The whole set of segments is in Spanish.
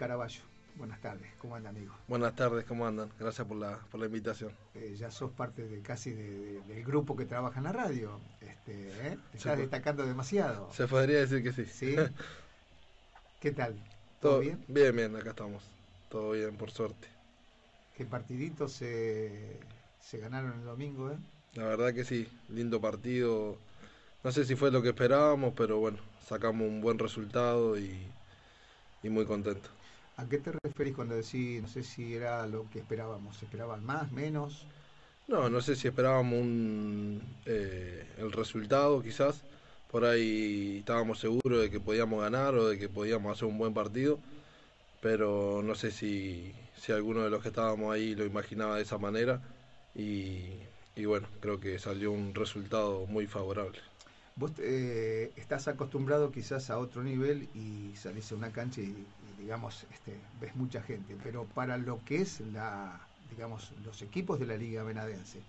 Caraballo. Buenas tardes, ¿cómo andan, amigo? Buenas tardes, ¿cómo andan? Gracias por la, por la invitación. Eh, ya sos parte de casi del grupo que trabaja en la radio. Este, ¿eh? Te estás destacando demasiado. Se podría decir que sí. ¿Sí? ¿Qué tal? ¿Todo, bien? Bien, bien, acá estamos. Todo bien, por suerte. ¿Qué partiditos se, se ganaron el domingo, eh? La verdad que sí, lindo partido. No sé si fue lo que esperábamos, pero bueno, sacamos un buen resultado y, muy contento. ¿A qué te referís cuando decís, no sé si era lo que esperábamos? ¿Esperaban más, menos? No, no sé si esperábamos un, eh, el resultado quizás. Por ahí estábamos seguros de que podíamos ganar o de que podíamos hacer un buen partido. Pero no sé si, si alguno de los que estábamos ahí lo imaginaba de esa manera. Y, y bueno, creo que salió un resultado muy favorable. Vos eh, estás acostumbrado quizás a otro nivel y salís a una cancha y, digamos, este, ves mucha gente, pero para lo que es la, digamos, los equipos de la Liga Venadense,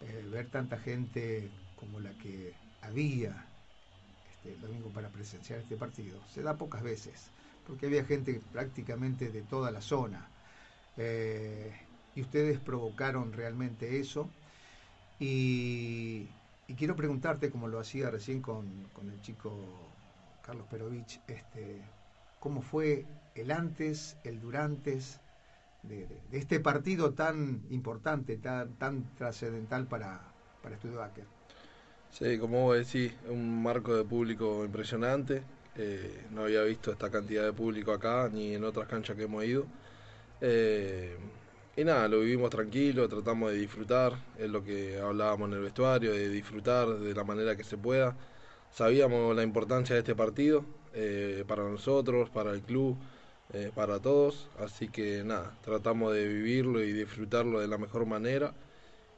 eh, ver tanta gente como la que había este, el domingo para presenciar este partido, se da pocas veces, porque había gente prácticamente de toda la zona. Eh, y ustedes provocaron realmente eso. Y, quiero preguntarte, como lo hacía recién con, el chico Carlos Perovich, este, ¿cómo fue el antes, el durantes de, este partido tan importante, tan, tan trascendental para, para Studebaker? Sí, como vos decís, un marco de público impresionante. Eh, no había visto esta cantidad de público acá ni en otras canchas que hemos ido. Eh, y nada, lo vivimos tranquilo, tratamos de disfrutar, es lo que hablábamos en el vestuario, de disfrutar de la manera que se pueda. Sabíamos la importancia de este partido eh, para nosotros, para el club, eh, para todos, así que nada, tratamos de vivirlo y disfrutarlo de la mejor manera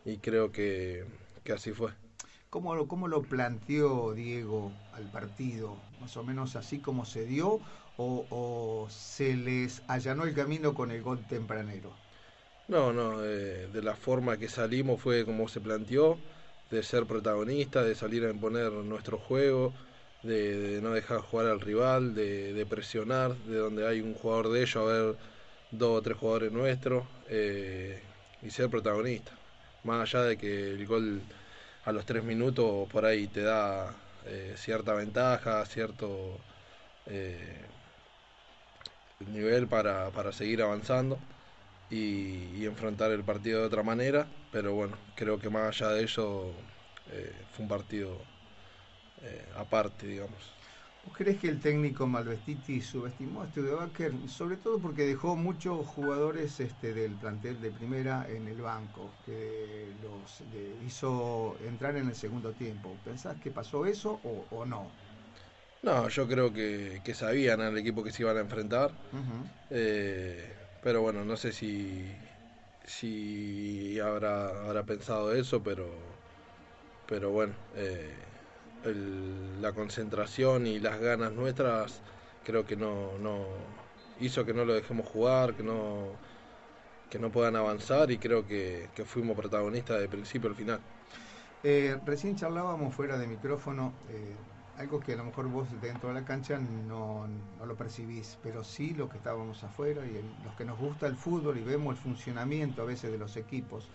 y creo que, así fue. ¿Cómo lo, ¿Cómo lo planteó Diego al partido? ¿Más o menos así como se dio o se les allanó el camino con el gol tempranero? No, no, de la forma que salimos fue como se planteó, de ser protagonista, de salir a imponer nuestro juego, de, no dejar jugar al rival, de, presionar, de donde hay un jugador de ellos, a ver dos o tres jugadores nuestros, eh, y ser protagonista. Más allá de que el gol a los tres minutos por ahí te da eh, cierta ventaja, cierto eh, nivel para, para seguir avanzando y, enfrentar el partido de otra manera, pero bueno, creo que más allá de eso eh, fue un partido eh, aparte, digamos. ¿Vos crees que el técnico Malvestiti subestimó a Studebaker? Sobre todo porque dejó muchos jugadores este, del plantel de primera en el banco, que los hizo entrar en el segundo tiempo. ¿Pensás que pasó eso o, no? No, yo creo que, sabían al equipo que se iban a enfrentar. Pero bueno, no sé si, si habrá, habrá pensado eso, pero, pero bueno, eh, la concentración y las ganas nuestras creo que no, no hizo que no lo dejemos jugar, que no, que no puedan avanzar y creo que, fuimos protagonistas de principio al final. Eh, recién charlábamos fuera de micrófono. Eh, algo que a lo mejor vos dentro de la cancha no, lo percibís, pero sí lo que estábamos afuera y los que nos gusta el fútbol y vemos el funcionamiento a veces de los equipos.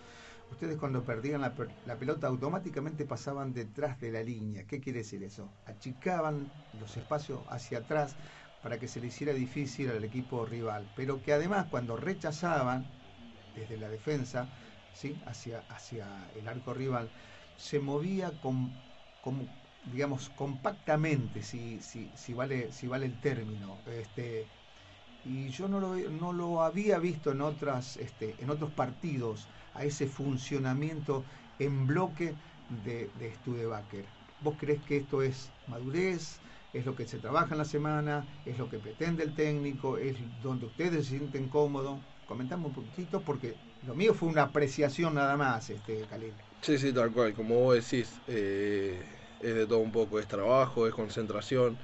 Ustedes cuando perdían la, pelota automáticamente pasaban detrás de la línea. ¿Qué quiere decir eso? Achicaban los espacios hacia atrás para que se le hiciera difícil al equipo rival, pero que además cuando rechazaban desde la defensa, ¿sí? hacia, hacia el arco rival, se movía con, con digamos, compactamente, si, si, si, vale, si vale el término. Este, y yo no lo, no lo había visto en, otras, este, en otros partidos, a ese funcionamiento en bloque de, de Studebaker. ¿Vos crees que esto es madurez? ¿Es lo que se trabaja en la semana? ¿Es lo que pretende el técnico? ¿Es donde ustedes se sienten cómodos? Comentamos un poquitito porque lo mío fue una apreciación nada más, este, Khalil. Sí, sí, tal cual, como vos decís. Eh es de todo un poco, es trabajo, es concentración,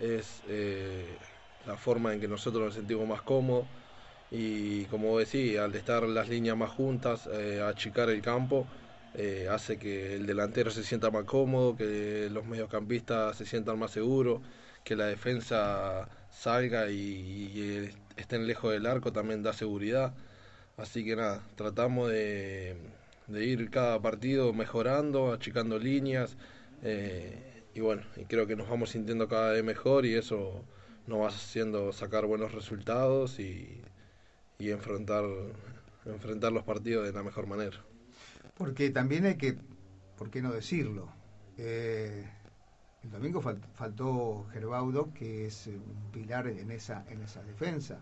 es eh, la forma en que nosotros nos sentimos más cómodos y como decía, al estar las líneas más juntas, eh, achicar el campo, eh, hace que el delantero se sienta más cómodo, que los mediocampistas se sientan más seguros, que la defensa salga y, estén lejos del arco también da seguridad. Así que nada, tratamos de, ir cada partido mejorando, achicando líneas. Eh, y bueno, y creo que nos vamos sintiendo cada vez mejor y eso nos va haciendo sacar buenos resultados y, y enfrentar, enfrentar los partidos de la mejor manera. Porque también hay que, ¿por qué no decirlo? Eh, el domingo faltó Gerbaudo, que es un pilar en esa, en esa defensa.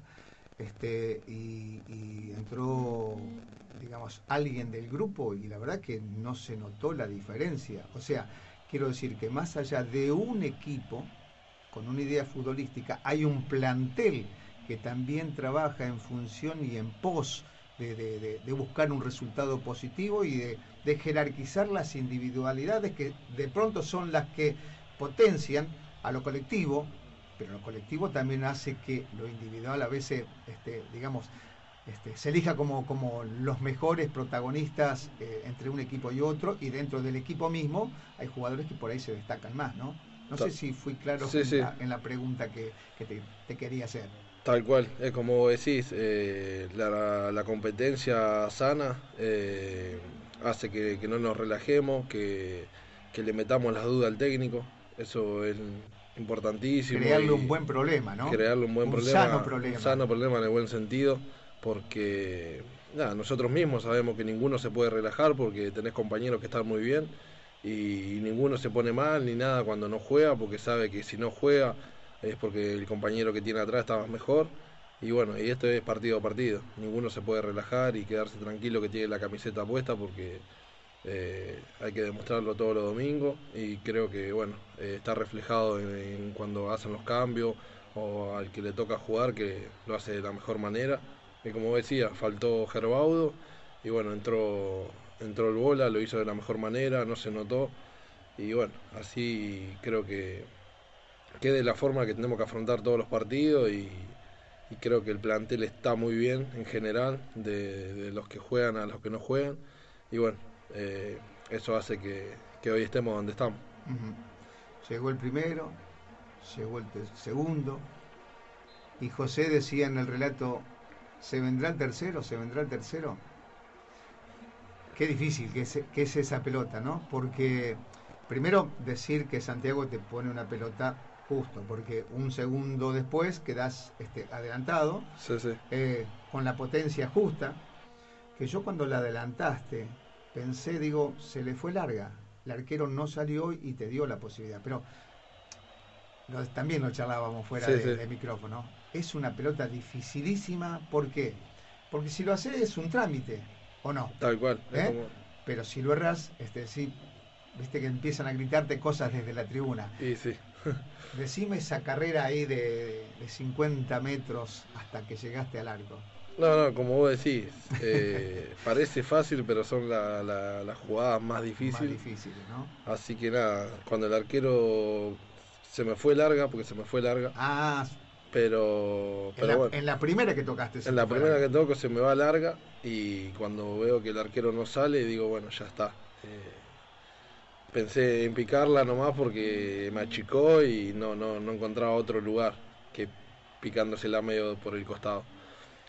Este, y, y, entró, digamos, alguien del grupo y la verdad que no se notó la diferencia. O sea, quiero decir que más allá de un equipo con una idea futbolística, hay un plantel que también trabaja en función y en pos de, buscar un resultado positivo y de, jerarquizar las individualidades que de pronto son las que potencian a lo colectivo, pero lo colectivo también hace que lo individual a veces, este, digamos, este, se elija como, como los mejores protagonistas eh, entre un equipo y otro, y dentro del equipo mismo hay jugadores que por ahí se destacan más, ¿no? No sé si fui claro en, La, pregunta que, te, quería hacer. Tal cual, es como decís, eh, la, competencia sana eh, hace que, no nos relajemos, que, le metamos las dudas al técnico, eso es importantísimo. Crearle un buen problema, ¿no? Crearle un buen problema. Sano problema. Un sano problema en el buen sentido, porque nosotros mismos sabemos que ninguno se puede relajar porque tenés compañeros que están muy bien y ninguno se pone mal ni nada cuando no juega porque sabe que si no juega es porque el compañero que tiene atrás está mejor. Y bueno, y esto es partido a partido. Ninguno se puede relajar y quedarse tranquilo que tiene la camiseta puesta porque eh, hay que demostrarlo todos los domingos. Y creo que bueno, eh, está reflejado en, cuando hacen los cambios o al que le toca jugar que lo hace de la mejor manera. Y como decía, faltó Gerbaudo y bueno, entró, entró el bola, lo hizo de la mejor manera, no se notó. Y bueno, así creo que quede la forma que tenemos que afrontar todos los partidos y, creo que el plantel está muy bien en general, de, los que juegan a los que no juegan. Y bueno, eh, eso hace que, hoy estemos donde estamos. Llegó el primero, llegó el segundo, y José decía en el relato, ¿se vendrá el tercero? ¿Se vendrá el tercero? Qué difícil que es, que es esa pelota, ¿no? Porque primero decir que Santiago te pone una pelota Justo, porque un segundo después quedas este, adelantado, eh, con la potencia justa, que yo cuando la adelantaste pensé, digo, se le fue larga, el arquero no salió y te dio la posibilidad, pero también lo charlábamos fuera de, micrófono, es una pelota dificilísima, ¿por qué? Porque si lo haces es un trámite, ¿o no? Tal cual. ¿Eh? Pero si lo erras, este, sí, viste que empiezan a gritarte cosas desde la tribuna. Sí, sí. Decime esa carrera ahí de, 50 metros hasta que llegaste al arco. No, no, como vos decís, eh, parece fácil, pero son las la, jugadas más difíciles. Más difíciles, ¿no? Así que nada, cuando el arquero se me fue larga, porque se me fue larga. Ah, pero, pero en, la, bueno, en la primera que tocaste. En la primera que toco se me va larga y cuando veo que el arquero no sale, digo, bueno, ya está. Eh, pensé en picarla nomás porque me achicó y no, no, no encontraba otro lugar que picándosela medio por el costado.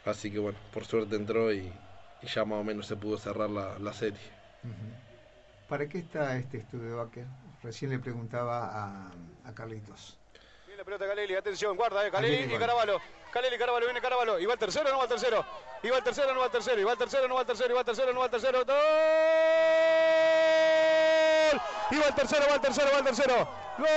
Así que bueno, por suerte entró y, ya más o menos se pudo cerrar la, serie. ¿Para qué está este estudio Baker? Recién le preguntaba a, a Carlitos. Viene la pelota Caleli, atención, guarda, eh, Caleli y Caravalo. Caleli, Caravalo, viene Caravalo. Y va el tercero, no va el tercero. Y va el tercero, no va el tercero. Y va el tercero, no va el tercero. Y va el tercero, no va el tercero. ¡Gol! Y va el tercero, va el tercero, va el tercero. ¡Gol!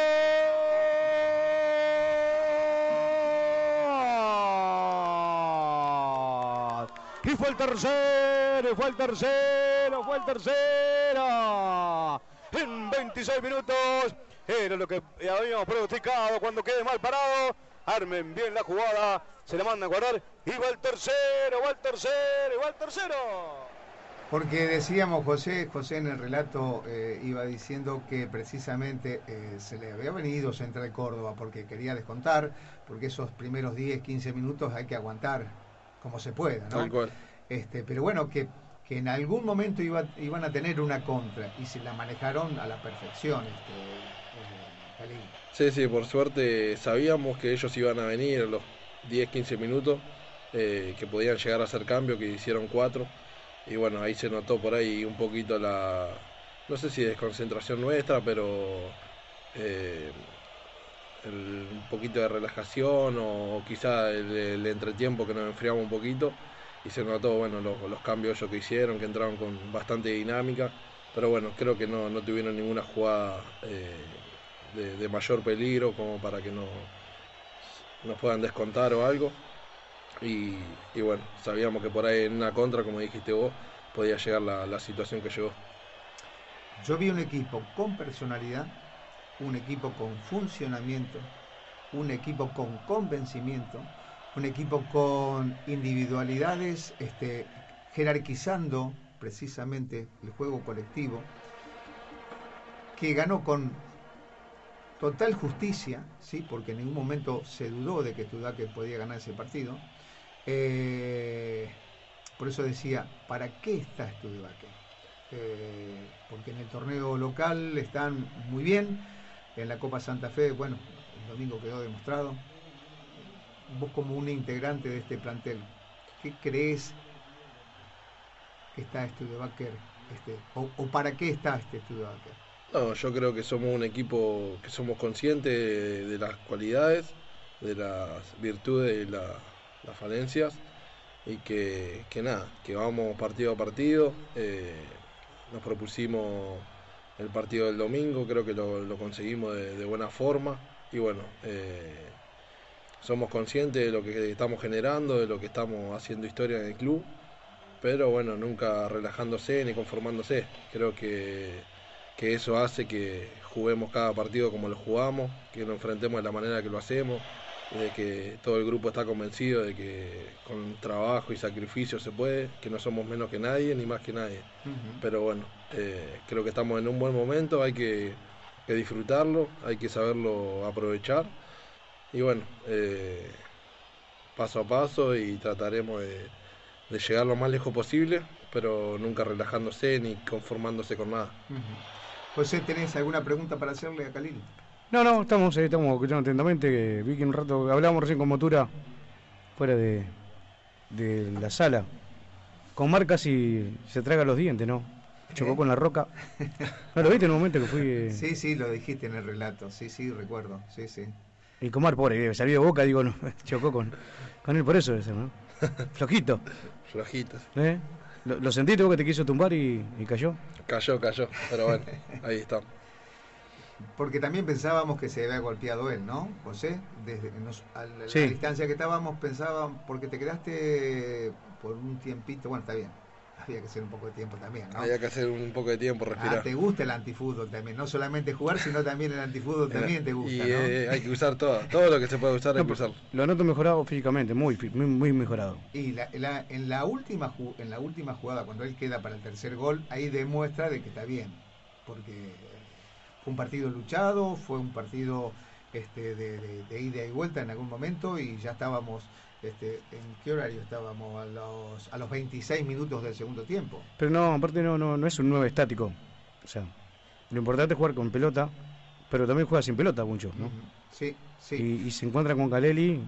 Y fue el tercero, fue el tercero, fue el tercero. En 26 minutos era lo que habíamos pronosticado cuando quede mal parado. Armen bien la jugada, se la mandan a guardar. Y va el tercero, va el tercero, y va el tercero. Porque decíamos, José, José en el relato eh, iba diciendo que precisamente eh, se le había venido Central Córdoba porque quería descontar, porque esos primeros 10, 15 minutos hay que aguantar como se pueda, ¿no? Tal cual. Este, pero bueno, que, que en algún momento iba, iban a tener una contra y se la manejaron a la perfección, este, Sí, sí, por suerte sabíamos que ellos iban a venir, los 10, 15 minutos, eh, que podían llegar a hacer cambio, que hicieron cuatro. Y bueno, ahí se notó por ahí un poquito la, no sé si desconcentración nuestra, pero eh, un poquito de relajación o quizá el, entretiempo que nos enfriamos un poquito y se notó bueno los, cambios ellos que hicieron, que entraron con bastante dinámica, pero bueno, creo que no, tuvieron ninguna jugada eh, de, mayor peligro como para que no nos puedan descontar o algo. Y, bueno, sabíamos que por ahí en una contra, como dijiste vos, podía llegar la, la situación que llegó. Yo vi un equipo con personalidad, un equipo con funcionamiento, un equipo con convencimiento, un equipo con individualidades, este, jerarquizando precisamente el juego colectivo, que ganó con total justicia, ¿sí? porque en ningún momento se dudó de que Tudaque podía ganar ese partido. Eh, por eso decía, ¿para qué está Studebaker? Eh, porque en el torneo local están muy bien, en la Copa Santa Fe, bueno, el domingo quedó demostrado. Vos como un integrante de este plantel, ¿qué crees que está Studebaker? Este, o, para qué está este Studebaker? No, yo creo que somos un equipo que somos conscientes de, las cualidades, de las virtudes y las falencias y que, nada, que vamos partido a partido. Eh, nos propusimos el partido del domingo, creo que lo, conseguimos de, buena forma y bueno, eh, somos conscientes de lo que estamos generando, de lo que estamos haciendo historia en el club, pero bueno, nunca relajándose ni conformándose. Creo que, que eso hace que juguemos cada partido como lo jugamos, que nos enfrentemos de la manera que lo hacemos, de que todo el grupo está convencido de que con trabajo y sacrificio se puede, que no somos menos que nadie ni más que nadie. Pero bueno, eh, creo que estamos en un buen momento, hay que, disfrutarlo, hay que saberlo aprovechar y bueno, eh, paso a paso y trataremos de, llegar lo más lejos posible, pero nunca relajándose ni conformándose con nada. José, ¿tenés alguna pregunta para hacerle a Khalil? No, no, estamos, estamos escuchando atentamente. Vi que un rato hablábamos recién con Motura fuera de, de la sala. Con marcas y se traga los dientes, ¿no? Chocó ¿Eh? con la roca. ¿No lo viste en un momento que fui.? Eh? Sí, sí, lo dijiste en el relato. Sí, sí, recuerdo. Sí, sí. Y Comar, pobre, salió de boca, digo, no, chocó con, con él por eso, ese, ¿no? Flojito. Flojito. ¿Eh? ¿Lo, sentiste vos que te quiso tumbar y, y cayó? Cayó, cayó. Pero bueno, ahí está. Porque también pensábamos que se había golpeado él, ¿no, José? Desde a la, distancia que estábamos pensábamos, porque te quedaste por un tiempito, bueno, está bien, había que hacer un poco de tiempo también, ¿no? Había que hacer un poco de tiempo, respirar. Ah, te gusta el antifútbol también, no solamente jugar, sino también el antifútbol también te gusta, y, eh, hay que usar todo, todo lo que se puede usar hay que usarlo. Lo noto mejorado físicamente, muy, muy, mejorado. Y en, la última, en la última jugada, cuando él queda para el tercer gol, ahí demuestra de que está bien, porque fue un partido luchado, fue un partido este, de, ida y vuelta en algún momento y ya estábamos, este, ¿en qué horario estábamos? A los, a los 26 minutos del segundo tiempo. Pero no, aparte no, no, no es un 9 estático. O sea, lo importante es jugar con pelota, pero también juega sin pelota mucho, ¿no? Sí, sí. Y, se encuentra con Galeli.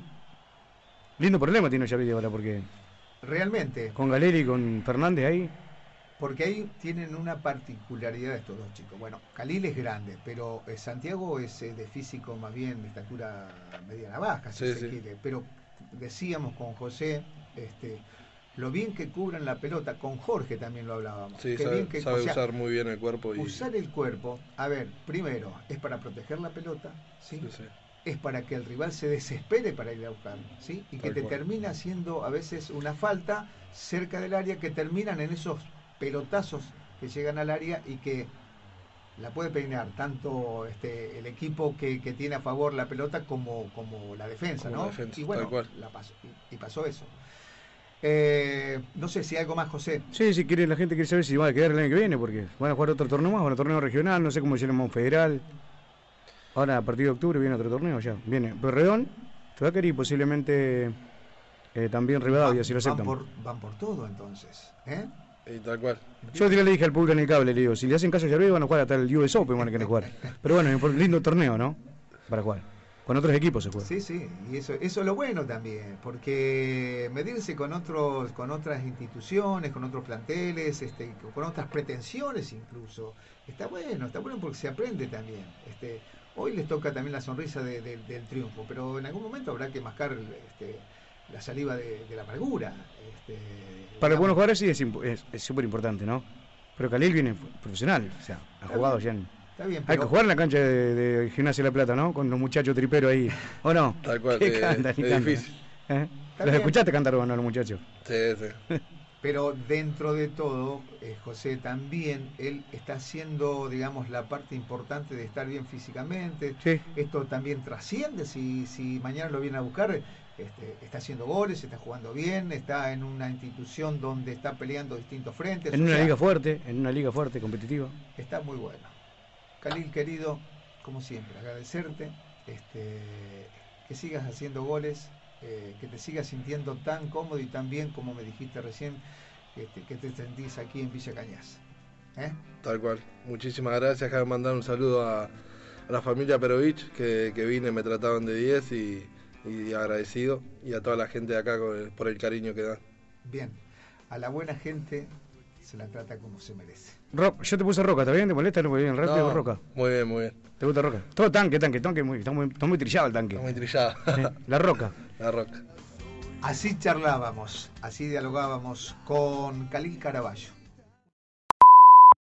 Lindo problema tiene Xavi ahora porque... Realmente. Con Galeli y con Fernández ahí porque ahí tienen una particularidad estos dos chicos. Bueno, Khalil es grande, pero eh, Santiago es eh, de físico más bien de estatura mediana baja, si se quiere. Pero decíamos con José, este, lo bien que cubren la pelota, con Jorge también lo hablábamos. Sí, sabe, que, usar muy bien el cuerpo. Y... Usar el cuerpo, a ver, primero, es para proteger la pelota, ¿sí? es para que el rival se desespere para ir a buscar, ¿sí? Y que te termina haciendo a veces una falta cerca del área que terminan en esos pelotazos que llegan al área y que la puede peinar tanto este, el equipo que, tiene a favor la pelota como, como la defensa, ¿no? y bueno, la pasó, y, pasó eso. Eh, no sé si algo más, José. Sí, si quiere, la gente quiere saber si van a quedar el año que viene, porque van a jugar otro torneo más, un torneo regional, no sé cómo se llama, un federal. Ahora, a partir de octubre, viene otro torneo ya. Viene Perredón, querer y posiblemente eh, también Rivadavia, si lo aceptan. Van por, van por todo, entonces. ¿eh? Y tal cual. Yo le dije al público en el cable, le digo, si le hacen caso a Yarbi van a jugar hasta el US Open, van a querer jugar. Pero bueno, un lindo torneo, ¿no? Para jugar. Con otros equipos se juega. Sí, sí, y eso, eso es lo bueno también, porque medirse con otros, con otras instituciones, con otros planteles, este, con otras pretensiones incluso, está bueno, está bueno porque se aprende también. Este, hoy les toca también la sonrisa de- de- del triunfo, pero en algún momento habrá que mascar este, la saliva de, de la amargura. Este, Para digamos. algunos jugadores sí es es es súper importante, ¿no? Pero Khalil viene profesional, o sea, ha jugado ya en... Está bien, Hay pero que jugar en la cancha de, de Gimnasia de la Plata, ¿no? Con los muchachos triperos ahí. ¿O no? Tal cual, ¿Qué eh, cantan y es cantan? difícil. ¿Eh? ¿Los bien. escuchaste cantar o no los muchachos? Sí, sí. Pero dentro de todo, eh, José también, él está haciendo, digamos, la parte importante de estar bien físicamente. Sí. Esto también trasciende, si, si mañana lo viene a buscar, este, está haciendo goles, está jugando bien, está en una institución donde está peleando distintos frentes. En una sea, liga fuerte, en una liga fuerte, competitiva. Está muy bueno. Khalil, querido, como siempre, agradecerte, este, que sigas haciendo goles, eh, que te sigas sintiendo tan cómodo y tan bien como me dijiste recién, este, que te sentís aquí en Villa Cañas. ¿Eh? Tal cual. Muchísimas gracias. Déjame mandar un saludo a, a la familia Perovich, que, que vine, me trataban de 10 y, y agradecido. Y a toda la gente de acá el- por el cariño que dan. Bien, a la buena gente se la trata como se merece. Ro- yo te puse roca, ¿está bien? ¿Te molesta? ¿No? Bien, rápido No, roca. Muy bien, muy bien. ¿Te gusta roca? Todo tanque, tanque, tanque, muy, está, muy, está muy trillado el tanque. Está muy trillada. Eh, La roca. la roca. Así charlábamos, así dialogábamos con Khalil Caraballo.